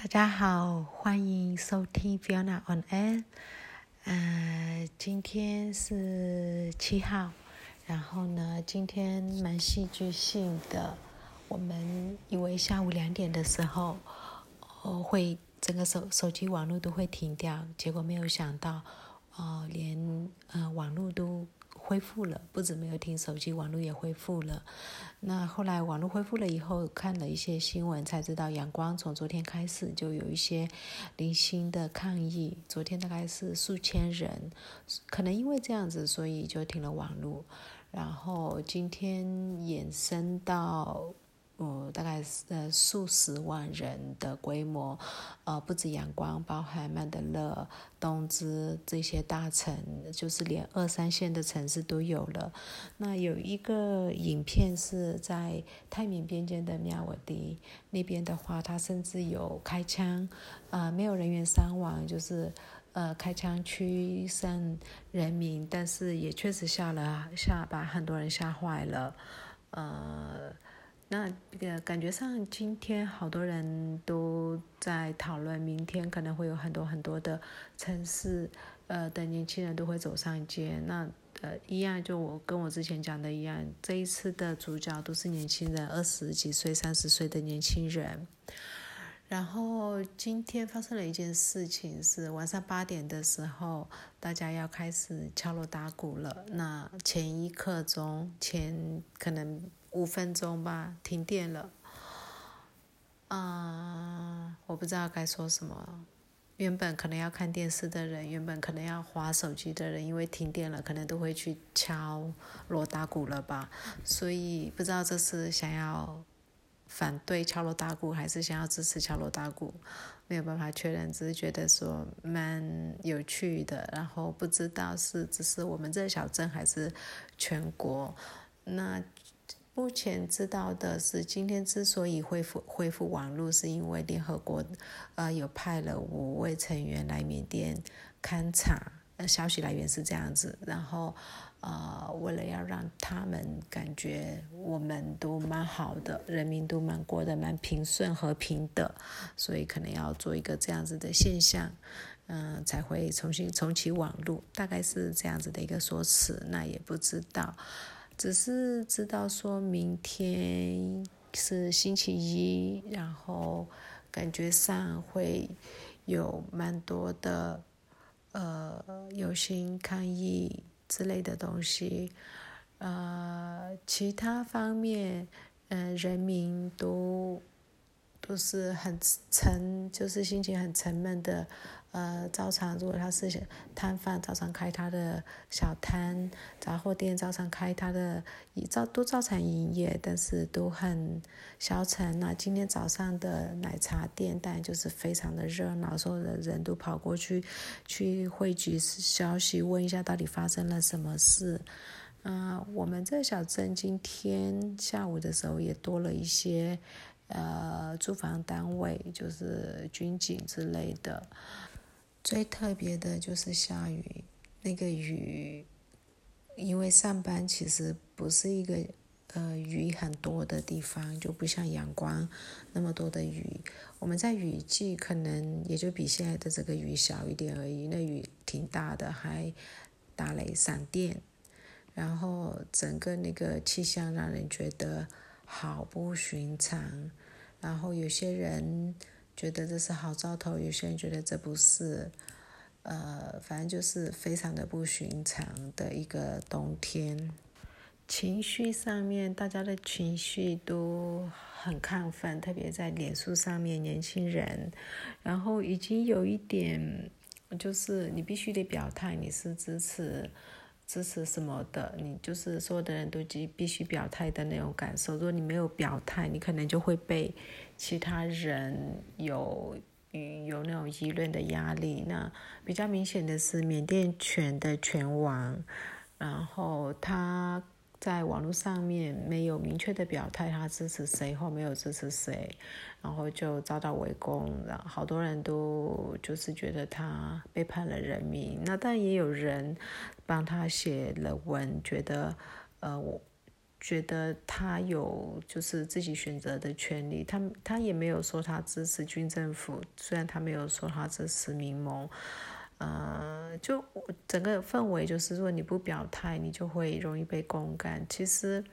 大家好，欢迎收听 Fiona on Air。呃，今天是七号，然后呢，今天蛮戏剧性的。我们以为下午两点的时候，哦，会整个手手机网络都会停掉，结果没有想到，哦，连呃网络都。恢复了，不止没有停，手机网络也恢复了。那后来网络恢复了以后，看了一些新闻，才知道阳光从昨天开始就有一些零星的抗议。昨天大概是数千人，可能因为这样子，所以就停了网络。然后今天衍生到。嗯，大概是呃数十万人的规模，呃，不止阳光，包含曼德勒、东芝这些大城，就是连二三线的城市都有了。那有一个影片是在泰缅边境的妙瓦迪那边的话，他甚至有开枪，呃，没有人员伤亡，就是呃开枪驱散人民，但是也确实吓了吓把很多人吓坏了，呃。那个感觉上，今天好多人都在讨论，明天可能会有很多很多的城市，呃，的年轻人都会走上街。那呃，一样就我跟我之前讲的一样，这一次的主角都是年轻人，二十几岁、三十岁的年轻人。然后今天发生了一件事情，是晚上八点的时候，大家要开始敲锣打鼓了。那前一刻钟，前可能。五分钟吧，停电了。啊，我不知道该说什么。原本可能要看电视的人，原本可能要划手机的人，因为停电了，可能都会去敲锣打鼓了吧。所以不知道这是想要反对敲锣打鼓，还是想要支持敲锣打鼓，没有办法确认。只是觉得说蛮有趣的，然后不知道是只是我们这小镇，还是全国。那。目前知道的是，今天之所以恢复恢复网络，是因为联合国，呃，有派了五位成员来缅甸勘察。呃，消息来源是这样子。然后，呃，为了要让他们感觉我们都蛮好的，人民都蛮过得蛮平顺和平的，所以可能要做一个这样子的现象，嗯，才会重新重启网络，大概是这样子的一个说辞。那也不知道。只是知道说明天是星期一，然后感觉上会有蛮多的呃游行抗议之类的东西，呃，其他方面，嗯，人民都都是很沉，就是心情很沉闷的。呃，照常如果他是摊贩，照常开他的小摊，杂货店照常开他的，照都照常营业，但是都很消沉。那今天早上的奶茶店，当然就是非常的热闹，所有的人都跑过去 去汇聚消息，问一下到底发生了什么事。嗯，我们这小镇今天下午的时候也多了一些呃住房单位，就是军警之类的。最特别的就是下雨，那个雨，因为上班其实不是一个呃雨很多的地方，就不像阳光那么多的雨。我们在雨季可能也就比现在的这个雨小一点而已，那雨挺大的，还打雷闪电，然后整个那个气象让人觉得好不寻常。然后有些人。觉得这是好兆头，有些人觉得这不是，呃，反正就是非常的不寻常的一个冬天。情绪上面，大家的情绪都很亢奋，特别在脸书上面，年轻人，然后已经有一点，就是你必须得表态，你是支持。支持什么的，你就是所有的人都必必须表态的那种感受。如果你没有表态，你可能就会被其他人有有那种舆论的压力。那比较明显的是缅甸拳的拳王，然后他。在网络上面没有明确的表态，他支持谁或没有支持谁，然后就遭到围攻，然后好多人都就是觉得他背叛了人民。那但也有人帮他写了文，觉得呃我觉得他有就是自己选择的权利，他他也没有说他支持军政府，虽然他没有说他支持民盟，呃，就整个氛围就是如果你不表态，你就会容易被公干。其实，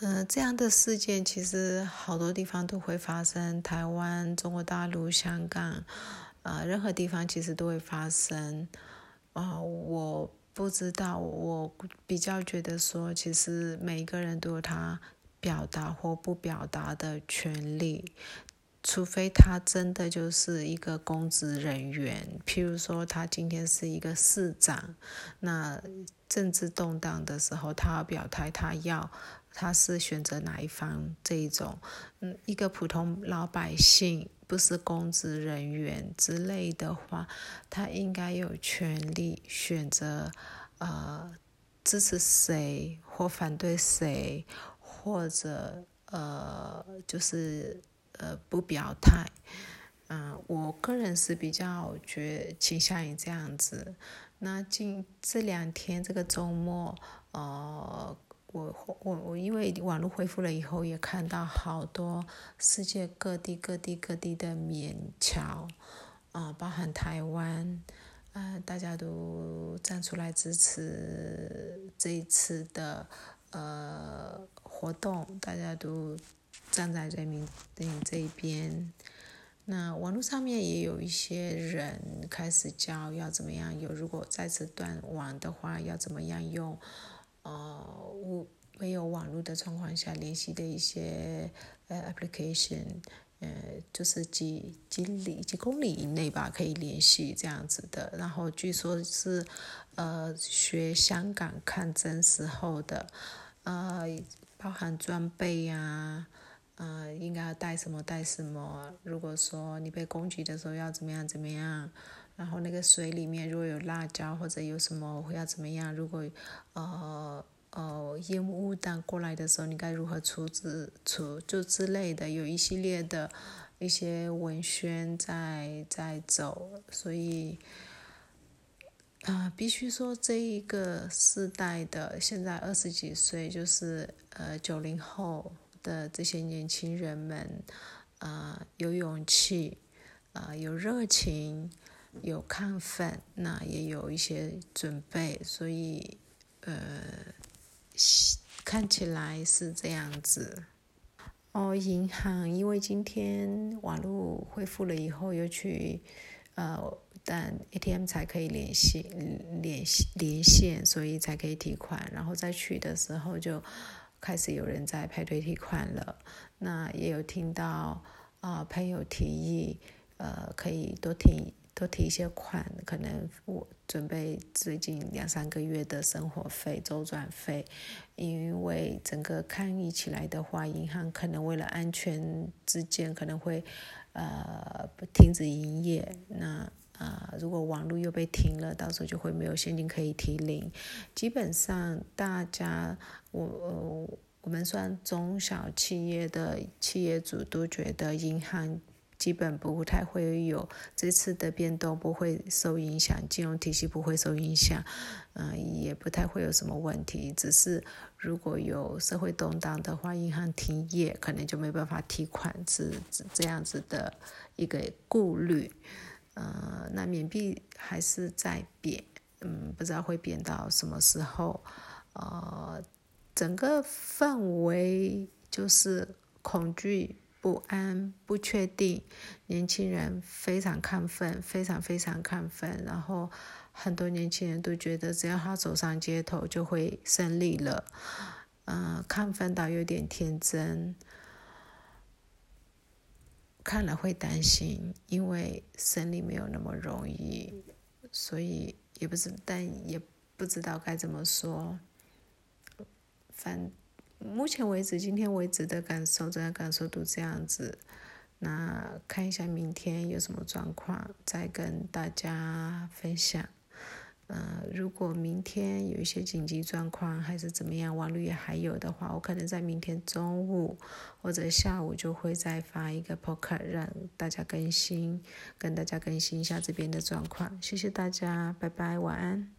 嗯，这样的事件其实好多地方都会发生，台湾、中国大陆、香港，啊，任何地方其实都会发生。啊，我。不知道，我比较觉得说，其实每一个人都有他表达或不表达的权利，除非他真的就是一个公职人员，譬如说他今天是一个市长，那政治动荡的时候，他要表态，他要他是选择哪一方这一种，嗯，一个普通老百姓。不是公职人员之类的话，他应该有权利选择，呃，支持谁或反对谁，或者呃，就是呃不表态。嗯，我个人是比较觉倾向于这样子。那近这两天这个周末，呃。我我我因为网络恢复了以后，也看到好多世界各地各地各地的勉侨，啊，包含台湾，啊，大家都站出来支持这一次的呃活动，大家都站在人民的这一边。那网络上面也有一些人开始教要怎么样，有如果再次断网的话，要怎么样用。呃，无没有网络的状况下联系的一些呃 application，呃，就是几几里几公里以内吧，可以联系这样子的。然后据说是呃学香港抗争时候的，呃，包含装备呀，呃，应该要带什么带什么。如果说你被攻击的时候要怎么样怎么样。然后那个水里面如果有辣椒或者有什么会要怎么样？如果呃呃烟雾弹过来的时候，你该如何处置处就之类的，有一系列的一些文宣在在走，所以啊，必须说这一个世代的现在二十几岁，就是呃九零后的这些年轻人们啊，有勇气啊，有热情。有亢奋，那也有一些准备，所以呃，看起来是这样子。哦，银行因为今天网络恢复了以后，又去呃，但 ATM 才可以联系联系连线，所以才可以提款。然后再去的时候，就开始有人在排队提款了。那也有听到啊，朋友提议，呃，可以多提。多提一些款，可能我准备最近两三个月的生活费、周转费，因为整个抗疫起来的话，银行可能为了安全之间可能会呃停止营业。那啊，如果网络又被停了，到时候就会没有现金可以提领。基本上大家，我我们算中小企业的企业主都觉得银行。基本不太会有这次的变动，不会受影响，金融体系不会受影响，嗯，也不太会有什么问题。只是如果有社会动荡的话，银行停业，可能就没办法提款，是这样子的一个顾虑。呃，那缅币还是在贬，嗯，不知道会贬到什么时候。呃，整个氛围就是恐惧。不安、不确定，年轻人非常亢奋，非常非常亢奋。然后很多年轻人都觉得，只要他走上街头就会胜利了。嗯，亢奋到有点天真，看了会担心，因为生利没有那么容易，所以也不是，但也不知道该怎么说。反。目前为止，今天为止的感受，这样感受都这样子。那看一下明天有什么状况，再跟大家分享。呃，如果明天有一些紧急状况还是怎么样，网络也还有的话，我可能在明天中午或者下午就会再发一个 p o c a s t 让大家更新，跟大家更新一下这边的状况。谢谢大家，拜拜，晚安。